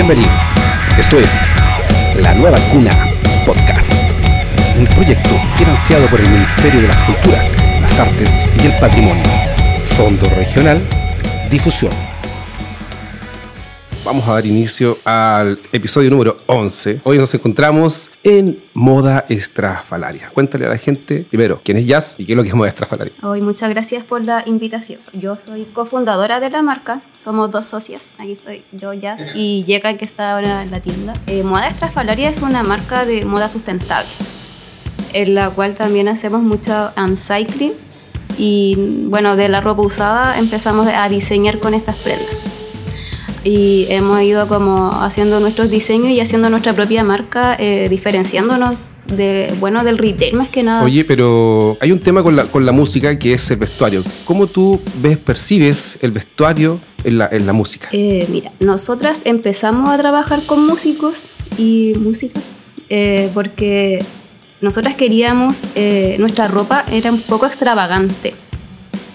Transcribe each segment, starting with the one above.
Bienvenidos. Esto es La Nueva Cuna Podcast, un proyecto financiado por el Ministerio de las Culturas, las Artes y el Patrimonio. Fondo Regional Difusión vamos a dar inicio al episodio número 11. Hoy nos encontramos en Moda Estrafalaria. Cuéntale a la gente, primero, quién es Jazz y qué es lo que es Moda Estrafalaria. Hoy muchas gracias por la invitación. Yo soy cofundadora de la marca, somos dos socias. Aquí estoy yo, Jazz, y Yeka, que está ahora en la tienda. Eh, moda Estrafalaria es una marca de moda sustentable, en la cual también hacemos mucho upcycling y bueno, de la ropa usada empezamos a diseñar con estas prendas y hemos ido como haciendo nuestros diseños y haciendo nuestra propia marca, eh, diferenciándonos de, bueno, del retail más que nada. Oye, pero hay un tema con la, con la música que es el vestuario. ¿Cómo tú ves, percibes el vestuario en la, en la música? Eh, mira, nosotras empezamos a trabajar con músicos y músicas eh, porque nosotras queríamos, nuestra ropa era un poco extravagante.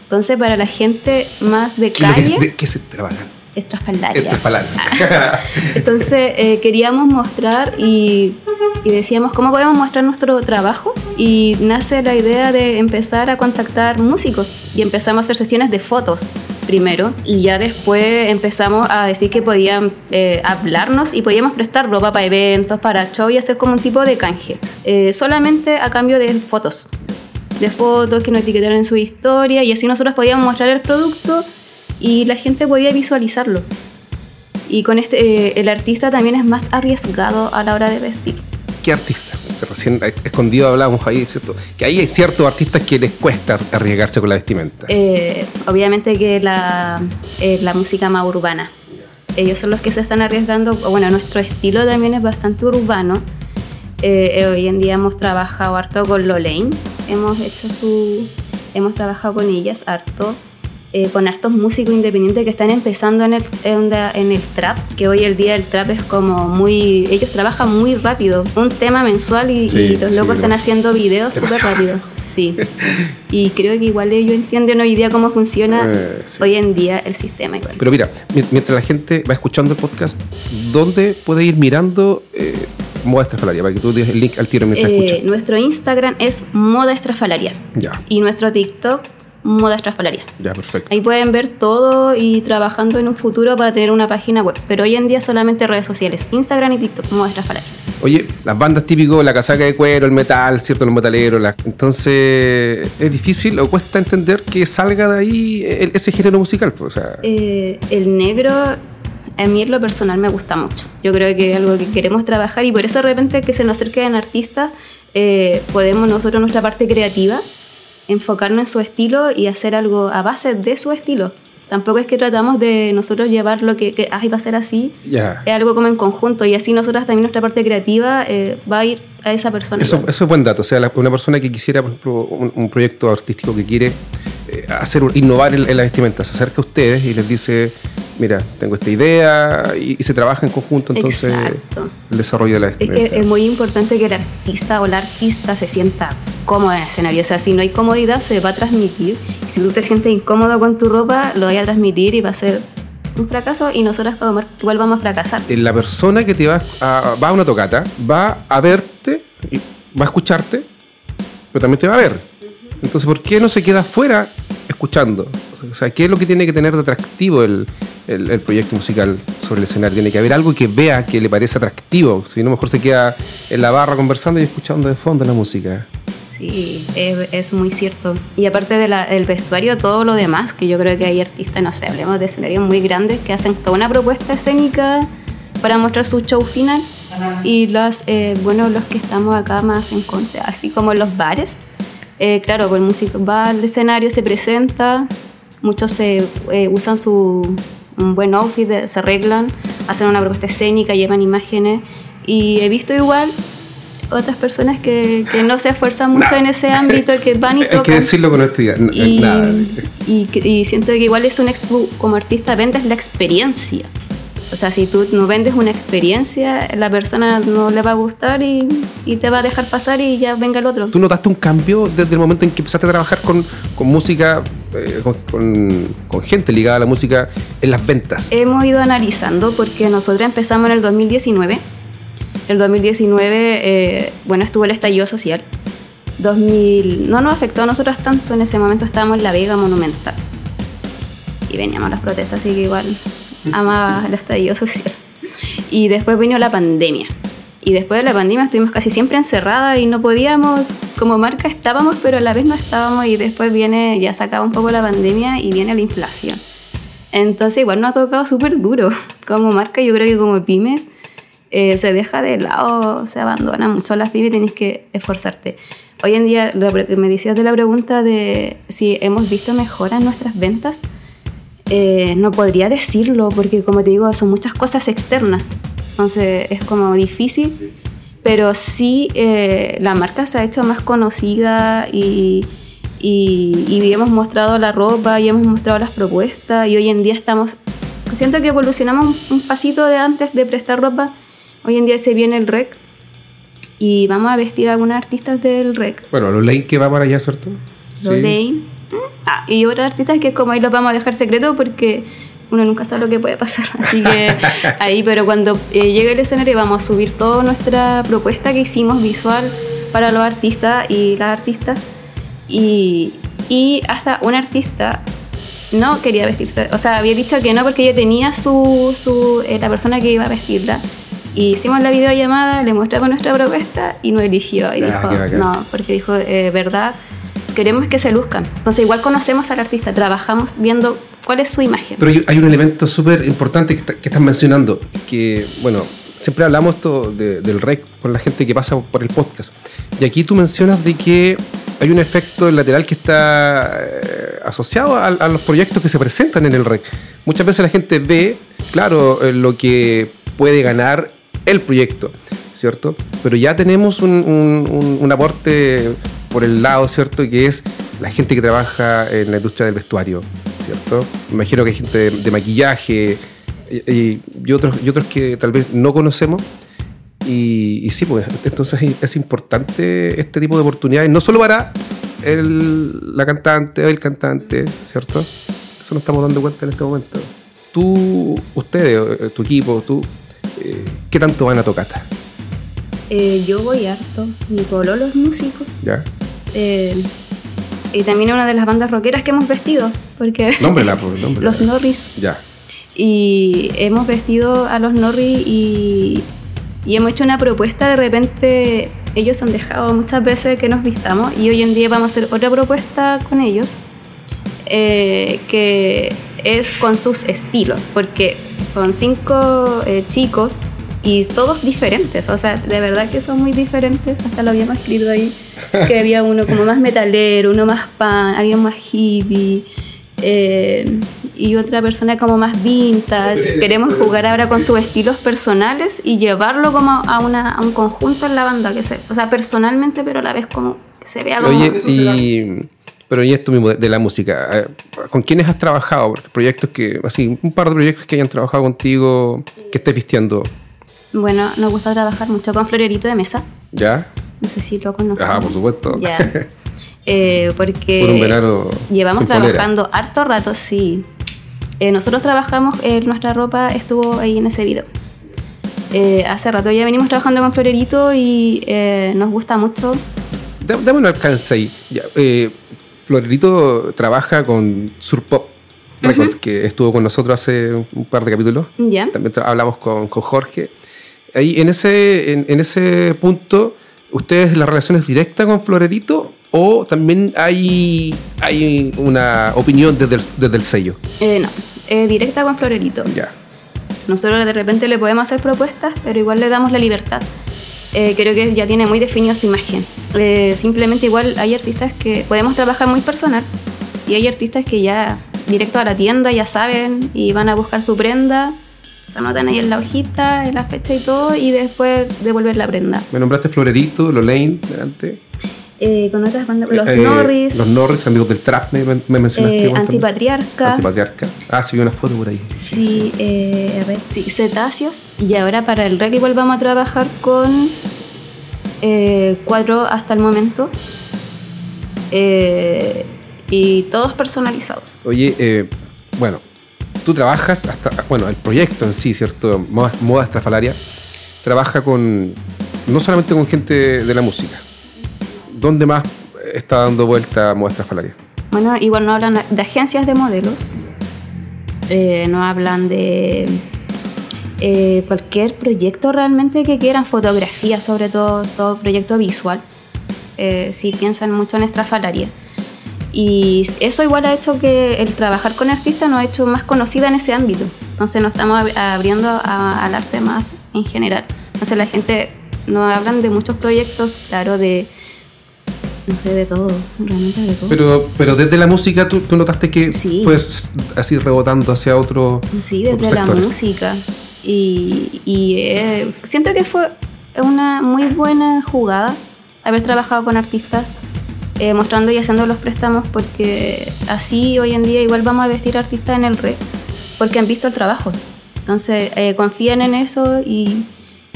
Entonces, para la gente más de calle... ¿Qué, ¿Qué es extravagante? Estrafalaria. Entonces eh, queríamos mostrar y, decíamos cómo podemos mostrar nuestro trabajo y nace la idea de empezar a contactar músicos. Y empezamos a hacer sesiones de fotos primero. Y ya después empezamos a decir que podían eh, hablarnos y podíamos prestar ropa para eventos, para show y hacer como un tipo de canje, eh, solamente a cambio de fotos. De fotos que nos etiquetaran en su historia y así nosotros podíamos mostrar el producto y la gente podía visualizarlo. Y con este, eh, el artista también es más arriesgado a la hora de vestir. ¿Qué artista? Recién escondido hablábamos ahí, ¿cierto? Que ahí hay ciertos artistas que les cuesta arriesgarse con la vestimenta. Eh, obviamente que la, eh, la música más urbana. Ellos son los que se están arriesgando. Bueno, nuestro estilo también es bastante urbano. hoy en día hemos trabajado harto con Lolaine. Hemos hecho su. Hemos trabajado con ellas harto. Eh, con hartos músicos independientes que están empezando en el, en el trap, que hoy el día el trap es como muy... Ellos trabajan muy rápido, un tema mensual y, los locos están haciendo videos súper rápido. Sí. y creo que igual ellos entienden hoy día cómo funciona eh, hoy en día el sistema igual. Pero mira, mientras la gente va escuchando el podcast, ¿dónde puede ir mirando... Eh, Moda Estrafalaria, para que tú des el link al tiro mientras eh, Nuestro Instagram es Moda Estrafalaria. Ya. Y nuestro TikTok Moda Estrafalaria. Ya, perfecto. Ahí pueden ver todo y trabajando en un futuro para tener una página web. Pero hoy en día solamente redes sociales, Instagram y TikTok, Moda Estrafalaria. Oye, las bandas típicas, la casaca de cuero, el metal, ¿cierto? Los metaleros. Entonces, ¿es difícil o cuesta entender que salga de ahí ese género musical? Pues, eh, el negro, a mí en lo personal me gusta mucho. Yo creo que es algo que queremos trabajar y por eso de repente que se nos acerquen artistas, eh, podemos nosotros nuestra parte creativa enfocarnos en su estilo y hacer algo a base de su estilo. Tampoco es que tratamos de nosotros llevar lo que, que va a ser así. Es algo como en conjunto y así nosotras también nuestra parte creativa eh, va a ir a esa persona. Eso, eso es buen dato. O sea, una persona que quisiera, por ejemplo, un, proyecto artístico que quiere eh, hacer innovar en, la vestimenta, se acerca a ustedes y les dice, mira, tengo esta idea y, se trabaja en conjunto entonces el desarrollo de la vestimenta. Es, es muy importante que el artista o la artista se sienta cómodo en el escenario. O sea, si no hay comodidad, se va a transmitir. si tú te sientes incómodo con tu ropa, lo voy a transmitir y va a ser un fracaso y nosotros igual vamos a fracasar. Eh, la persona que te va a, va a una tocata va a verte, y va a escucharte, pero también te va a ver. Entonces, ¿por qué no se queda afuera escuchando? O sea, ¿qué es lo que tiene que tener de atractivo el, el, proyecto musical sobre el escenario? Tiene que haber algo que vea que le parece atractivo. Si no, mejor se queda en la barra conversando y escuchando de fondo la música. Sí, es, muy cierto. Y aparte del vestuario, todo lo demás, que yo creo que hay artistas, no sé, hablemos de escenarios muy grandes que hacen toda una propuesta escénica para mostrar su show final. Y los, eh, bueno, los que estamos acá más en Conce, así como en los bares, eh, claro, pues el músico va al escenario, se presenta, muchos se eh, usan su un buen outfit, se arreglan, hacen una propuesta escénica, llevan imágenes. Y he visto igual otras personas que, que no se esfuerzan mucho en ese ámbito, que van y tocan. Hay que decirlo con honestidad. Y, y, siento que igual es un como artista vendes la experiencia. O sea, si tú no vendes una experiencia, la persona no le va a gustar y, y, te va a dejar pasar y ya venga el otro. ¿Tú notaste un cambio desde el momento en que empezaste a trabajar con, con música eh, con, gente ligada a la música en las ventas? Hemos ido analizando porque nosotros empezamos en el 2019. El 2019, eh, bueno, estuvo el estallido social. 2000, no nos afectó a nosotros tanto, en ese momento estábamos en la Vega Monumental. Y veníamos las protestas, así que igual amaba el estallido social. Y después vino la pandemia. Y después de la pandemia estuvimos casi siempre encerradas y no podíamos, como marca estábamos, pero a la vez no estábamos. Y después viene, ya se acaba un poco la pandemia y viene la inflación. Entonces igual nos ha tocado súper duro. Como marca, yo creo que como pymes eh, se deja de lado, se abandona mucho las pymes y tienes que esforzarte. Hoy en día, me decías de la pregunta de si hemos visto mejora en nuestras ventas. Eh, no podría decirlo porque como te digo son muchas cosas externas entonces es como difícil, pero sí eh, la marca se ha hecho más conocida y, y, hemos mostrado la ropa y hemos mostrado las propuestas y hoy en día estamos, siento que evolucionamos un, pasito de antes de prestar ropa, hoy en día se viene el rec y vamos a vestir a algunas artistas del rec. Bueno, los Lane que va para allá, ¿cierto? Los Lane. Ah, y otras artistas que como ahí los vamos a dejar secreto porque uno nunca sabe lo que puede pasar. Así que ahí, pero cuando eh, llegue el escenario vamos a subir toda nuestra propuesta que hicimos visual para los artistas y las artistas. Y, y hasta un artista no quería vestirse, o sea, había dicho que no porque ella tenía su, su eh, la persona que iba a vestirla. Y hicimos la videollamada, le mostramos nuestra propuesta y no eligió. Y ah, dijo, no, porque dijo, eh, verdad, queremos que se luzcan. Entonces, igual conocemos al artista, trabajamos viendo cuál es su imagen. Pero hay un elemento súper importante que, que, estás mencionando, que, bueno, siempre hablamos esto del REC con la gente que pasa por el podcast. Y aquí tú mencionas de que hay un efecto lateral que está eh, asociado a, los proyectos que se presentan en el REC. Muchas veces la gente ve, claro, eh, lo que puede ganar el proyecto, ¿cierto? Pero ya tenemos un, un aporte por el lado, ¿cierto? Que es la gente que trabaja en la industria del vestuario, ¿cierto? Me imagino que hay gente de, maquillaje y, otros, y otros que tal vez no conocemos. Y, sí, pues entonces es importante este tipo de oportunidades, no solo para el, la cantante o el cantante, ¿cierto? Eso nos estamos dando cuenta en este momento. Tú, ustedes, eh, tu equipo, tú, eh, ¿qué tanto van a tocar? Eh, yo voy harto. Mi pololo es músico. Ya. Eh, y también una de las bandas rockeras que hemos vestido, porque nómbrela, por nombre. los Norris. Ya. Y hemos vestido a los Norris y, y hemos hecho una propuesta, de repente ellos han dejado muchas veces que nos vistamos y hoy en día vamos a hacer otra propuesta con ellos eh, que es con sus estilos, porque son cinco eh, chicos y todos diferentes, o sea, de verdad que son muy diferentes, hasta lo habíamos escrito ahí, que había uno como más metalero, uno más pan, alguien más hippie, eh, y otra persona como más vintage. Queremos jugar ahora con sus estilos personales y llevarlo como a, una, a un conjunto en la banda, que se, o sea, personalmente, pero a la vez como que se vea como... Oye, y, pero y esto mismo de, la música, eh, ¿con quiénes has trabajado? proyectos que, así, un par de proyectos que hayan trabajado contigo, que estés vistiendo bueno, nos gusta trabajar mucho con Florerito de Mesa. ¿Ya? No sé si lo conoces. Ah, por supuesto. Ya. Eh, porque por un verano llevamos trabajando harto rato, sí. Eh, nosotros trabajamos, eh, nuestra ropa estuvo ahí en ese video. hace rato ya venimos trabajando con Florerito y nos gusta mucho. Dame un alcance ahí. Florerito trabaja con Surpop Records, que estuvo con nosotros hace un par de capítulos. Ya. También hablamos con, con Jorge ahí en ese, en, ese punto, ¿ustedes la relación es directa con Florerito o también hay, hay una opinión desde el, desde el sello? Eh, no, es directa con Florerito. Ya. Nosotros de repente le podemos hacer propuestas, pero igual le damos la libertad. Eh, creo que ya tiene muy definido su imagen. Eh, simplemente igual hay artistas que podemos trabajar muy personal y hay artistas que ya directo a la tienda ya saben y van a buscar su prenda se anotan ahí en la hojita, en la fecha y todo, y después devolver la prenda. Me nombraste Florerito, Lane, delante. Eh, con otras bandas, los eh, Norris. Los Norris, amigos del trap, me, mencionaste. Eh, Antipatriarca. Antipatriarca. Ah, sí, vi una foto por ahí. Sí, eh, a ver, sí, Cetáceos. Y ahora para el rec igual vamos a trabajar con cuatro hasta el momento. y todos personalizados. Oye, eh, bueno, tú trabajas hasta, bueno, el proyecto en sí, ¿cierto? Moda, Moda Estrafalaria, trabaja con, no solamente con gente de la música. ¿Dónde más está dando vuelta Moda Estrafalaria? Bueno, igual no hablan de agencias de modelos, eh, no hablan de eh, cualquier proyecto realmente que quieran, fotografía sobre todo, todo proyecto visual, eh, si piensan mucho en estrafalaria. Y eso igual ha hecho que el trabajar con artistas nos ha hecho más conocida en ese ámbito. Entonces nos estamos abriendo al arte más en general. Entonces la gente nos hablan de muchos proyectos, claro, de no sé, de todo, realmente de todo. Pero, pero desde la música, ¿tú, notaste que fue así rebotando hacia otro. Sí, desde la música. Y, y eh, siento que fue una muy buena jugada haber trabajado con artistas eh, mostrando y haciendo los préstamos porque así hoy en día igual vamos a vestir artistas en el red porque han visto el trabajo. Entonces eh, confían en eso y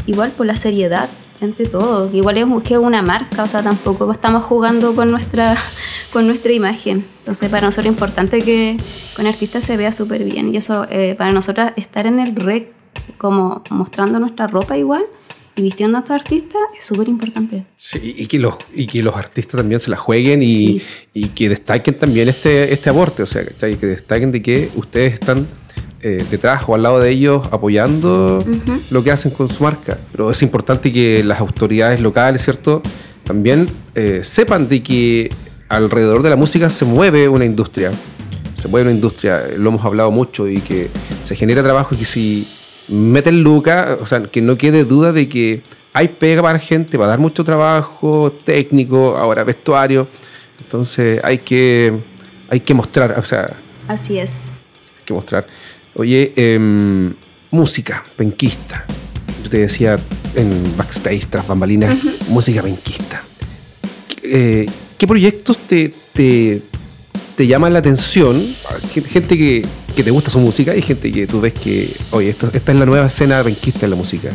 igual por la seriedad entre todo. Igual es que una marca, o sea, tampoco estamos jugando con nuestra, con nuestra imagen. Entonces para nosotros es importante que con artistas se vea súper bien y eso eh, para nosotros estar en el red como mostrando nuestra ropa igual y vistiendo a estos artistas es súper importante. Sí, y que, los, y que los artistas también se la jueguen y, y que destaquen también este, este aporte, o sea, que destaquen de que ustedes están eh, detrás o al lado de ellos apoyando lo que hacen con su marca. Pero es importante que las autoridades locales, ¿cierto? También eh, sepan de que alrededor de la música se mueve una industria. Se mueve una industria, lo hemos hablado mucho, y que se genera trabajo y que si meten lucas, o sea, que no quede duda de que hay pega para gente, va a dar mucho trabajo técnico, ahora vestuario. Entonces hay que, hay que mostrar, o sea. Así es. Hay que mostrar. Oye, em, música, penquista. Yo te decía en backstage, tras bambalinas, música penquista. Eh, ¿Qué proyectos te, te, te llaman la atención? Gente que, que te gusta su música y gente que tú ves que, oye, esta es la nueva escena penquista en la música.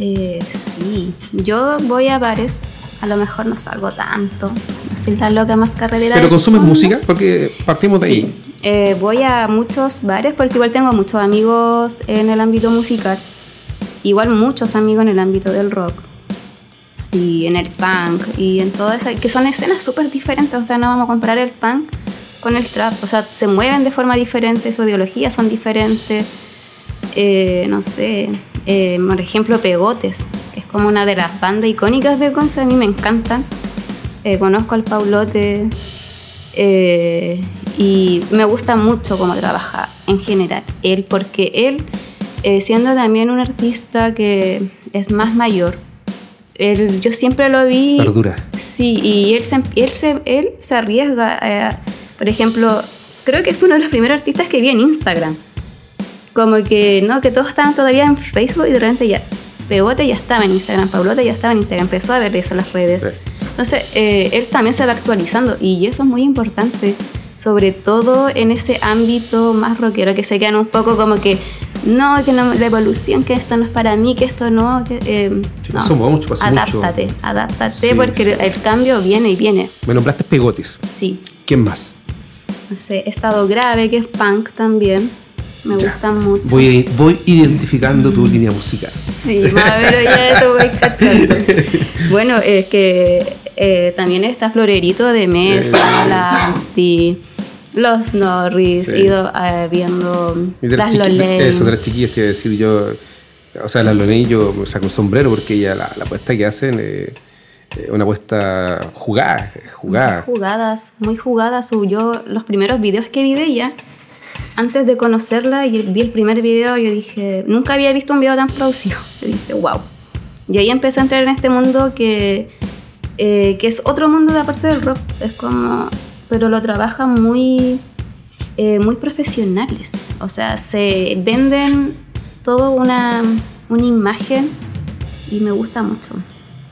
Eh, sí, yo voy a bares, a lo mejor no salgo tanto, no soy la loca más carrera. ¿Pero consumes música? Porque partimos de ahí. Eh, voy a muchos bares porque igual tengo muchos amigos en el ámbito musical, igual muchos amigos en el ámbito del rock y en el punk y en todo eso, que son escenas súper diferentes, o sea, no vamos a comparar el punk con el trap, o sea, se mueven de forma diferente, su ideología son diferentes, eh, no sé, eh, por ejemplo, Pegotes, que es como una de las bandas icónicas de Conce, a mí me encantan, conozco al Paulote, eh, y me gusta mucho cómo trabaja en general él, porque él, eh, siendo también un artista que es más mayor, él, yo siempre lo vi... Perdura. Sí, y él se, él se, él se arriesga. Eh, por ejemplo, creo que fue uno de los primeros artistas que vi en Instagram. Como que, no, que todos estaban todavía en Facebook y de repente ya, Pegote ya estaba en Instagram, Paulote ya estaba en Instagram, empezó a ver eso en las redes. Entonces, eh, él también se va actualizando y eso es muy importante, sobre todo en ese ámbito más rockero, que se quedan un poco como que, no, que no, la evolución, que esto no es para mí, que esto no, que, eh, no. mucho, adáptate, adáptate, porque el cambio viene y viene. Me nombraste Pegotes. Sí. ¿Quién más? No sé, Estado Grave, que es punk también. Me gusta mucho. Voy, voy identificando tu línea musical. Sí, pero ya eso voy cachando. bueno, es que eh, también está Florerito de Mesa, la Anti, los Norris, he ido eh, viendo las Lolé. Eso, de las chiquillas que decir yo. O sea, las Lolé yo me saco un sombrero porque ella, la, apuesta que hacen. Eh, una apuesta jugada, jugada. Jugadas, muy jugadas. Yo los primeros videos que vi de ella antes de conocerla y vi el primer video, yo dije, nunca había visto un video tan producido. Dije, wow. Y ahí empecé a entrar en este mundo que, eh, que es otro mundo de aparte del rock. Es como, pero lo trabajan muy, eh, muy profesionales. O sea, se venden todo una, una imagen y me gusta mucho.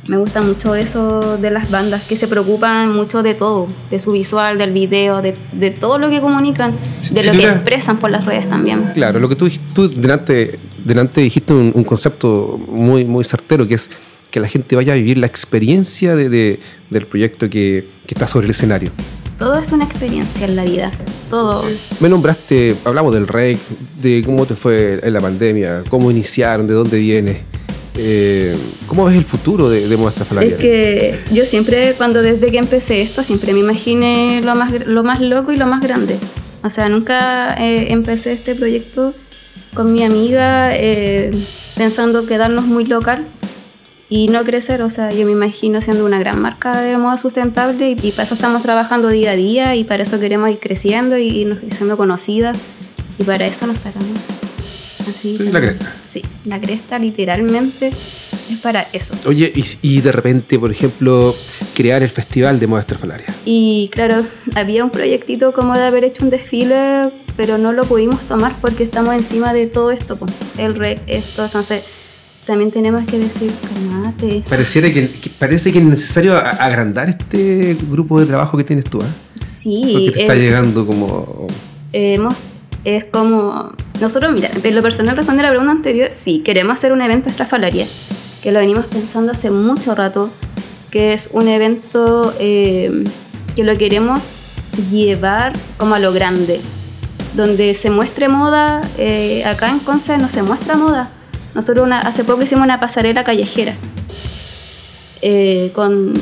Me gusta mucho eso de las bandas que se preocupan mucho de todo, de su visual, del video, de, de todo lo que comunican, de lo que expresan por las redes también. Claro, lo que tú, tú delante, delante dijiste un, concepto muy, muy certero, que es que la gente vaya a vivir la experiencia de, del proyecto que, que, está sobre el escenario. todo es una experiencia en la vida. Todo. Me nombraste, hablamos del REC, de cómo te fue en la pandemia, cómo iniciaron, de dónde vienes. Eh, ¿Cómo ves el futuro de, de Muestra Es que yo siempre, cuando desde que empecé esto, siempre me imaginé lo más, lo más loco y lo más grande. O sea, nunca eh, empecé este proyecto con mi amiga eh, pensando quedarnos muy local y no crecer. O sea, yo me imagino siendo una gran marca de moda sustentable y, para eso estamos trabajando día a día y para eso queremos ir creciendo y, y siendo conocidas y para eso nos sacamos sí, la cresta. Sí, la cresta literalmente es para eso. Oye, y, de repente, por ejemplo, crear el festival de moda estrafalaria. Y claro, había un proyectito como de haber hecho un desfile, pero no lo pudimos tomar porque estamos encima de todo esto, pues, el REC, esto, entonces también tenemos que decir, calmate. Pareciera que, parece que es necesario agrandar este grupo de trabajo que tienes tú, ¿eh? Sí. Porque te está llegando como... hemos es como, nosotros, mira, en lo personal responder a la pregunta anterior, sí, queremos hacer un evento estrafalaria, que lo venimos pensando hace mucho rato, que es un evento eh, que lo queremos llevar como a lo grande, donde se muestre moda, eh, acá en Conce no se muestra moda. Nosotros hace poco hicimos una pasarela callejera. Eh, con,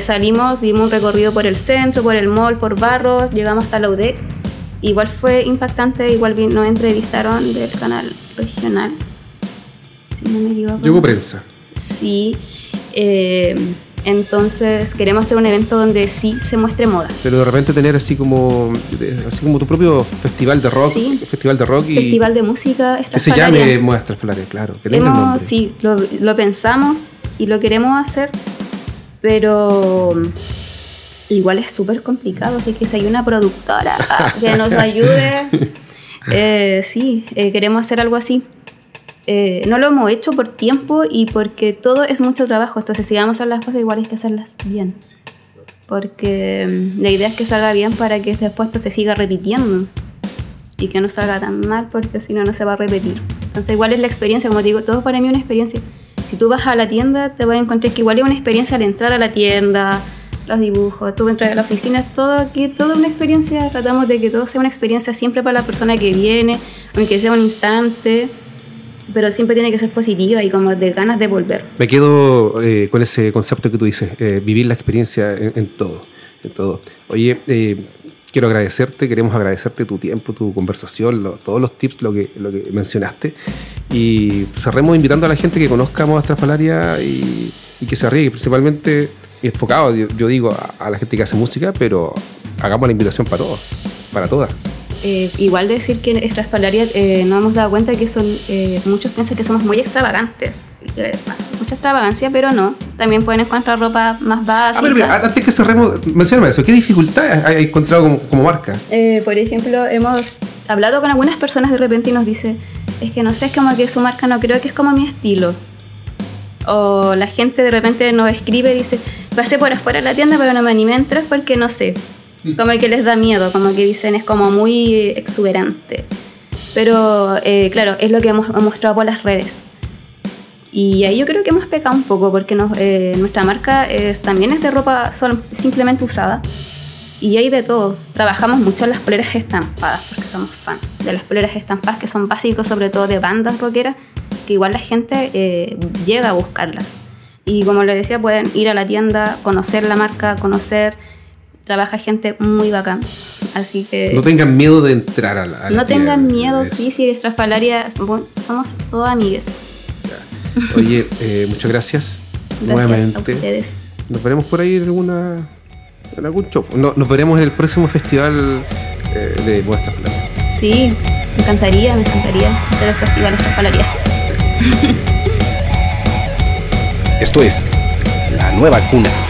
salimos, dimos un recorrido por el centro, por el mall, por Barros, llegamos hasta la UDEC igual fue impactante, igual nos entrevistaron del canal regional, si no me equivoco. Llegó prensa. Sí. Eh, entonces queremos hacer un evento donde sí se muestre moda. Pero de repente tener así como así como tu propio festival de rock, festival de rock y festival de música. Que se llame Muestra Flores, claro. Que Hemos, sí, lo, lo pensamos y lo queremos hacer, pero igual es súper complicado, así que si hay una productora que nos ayude, eh, sí, eh, queremos hacer algo así. Eh, no lo hemos hecho por tiempo y porque todo es mucho trabajo, entonces si vamos a hacer las cosas igual hay que hacerlas bien. Porque mm, la idea es que salga bien para que después esto se siga repitiendo y que no salga tan mal porque si no, no se va a repetir. Entonces igual es la experiencia, como te digo, todo para mí es una experiencia. Si tú vas a la tienda, te vas a encontrar que igual es una experiencia al entrar a la tienda, los dibujos, tú entras a la oficina, todo aquí, toda una experiencia, tratamos de que todo sea una experiencia siempre para la persona que viene, aunque sea un instante, pero siempre tiene que ser positiva y como de ganas de volver. Me quedo eh, con ese concepto que tú dices, eh, vivir la experiencia en, todo, en todo. Oye, eh, quiero agradecerte, queremos agradecerte tu tiempo, tu conversación, todos los tips, lo que, lo que mencionaste. Y cerremos invitando a la gente que conozca Moda Estrafalaria y, y que se arriesgue, principalmente enfocado, yo, digo, a, la gente que hace música, pero hagamos la invitación para todos, para todas. Eh, igual decir que en Estrafalaria eh, nos hemos dado cuenta que son eh, muchos piensan que somos muy extravagantes. mucha extravagancia, pero no. También pueden encontrar ropa más básica. A ver, mira, antes que cerremos, mencioname eso. ¿Qué dificultades hay encontrado como, como marca? por ejemplo, hemos hablado con algunas personas de repente y nos dice, es que no sé, es como que su marca no creo que es como mi estilo. O la gente de repente nos escribe y dice, pasé por afuera de la tienda pero no me animé a entrar porque no sé. Como que les da miedo, como que dicen es como muy exuberante. Pero eh, claro, es lo que hemos mostrado por las redes. Y ahí yo creo que hemos pecado un poco porque eh, nuestra marca es, también es de ropa simplemente usada. Y hay de todo. Trabajamos mucho en las poleras estampadas porque somos fan de las poleras estampadas que son básicos sobre todo de bandas rockeras que igual la gente eh, llega a buscarlas. Y como les decía, pueden ir a la tienda, conocer la marca, conocer, trabaja gente muy bacán. Así que... No tengan miedo de entrar a la... no tengan miedo, sí, sí, Estrafalaria, somos todos amigues. Oye, eh, muchas gracias. Gracias nuevamente. a ustedes. Nos veremos por ahí en alguna en algún show. nos veremos en el próximo festival eh, de Vuestra Estrafalaria. Sí, me encantaría, me encantaría hacer el festival Estrafalaria. Esto es La Nueva Cuna.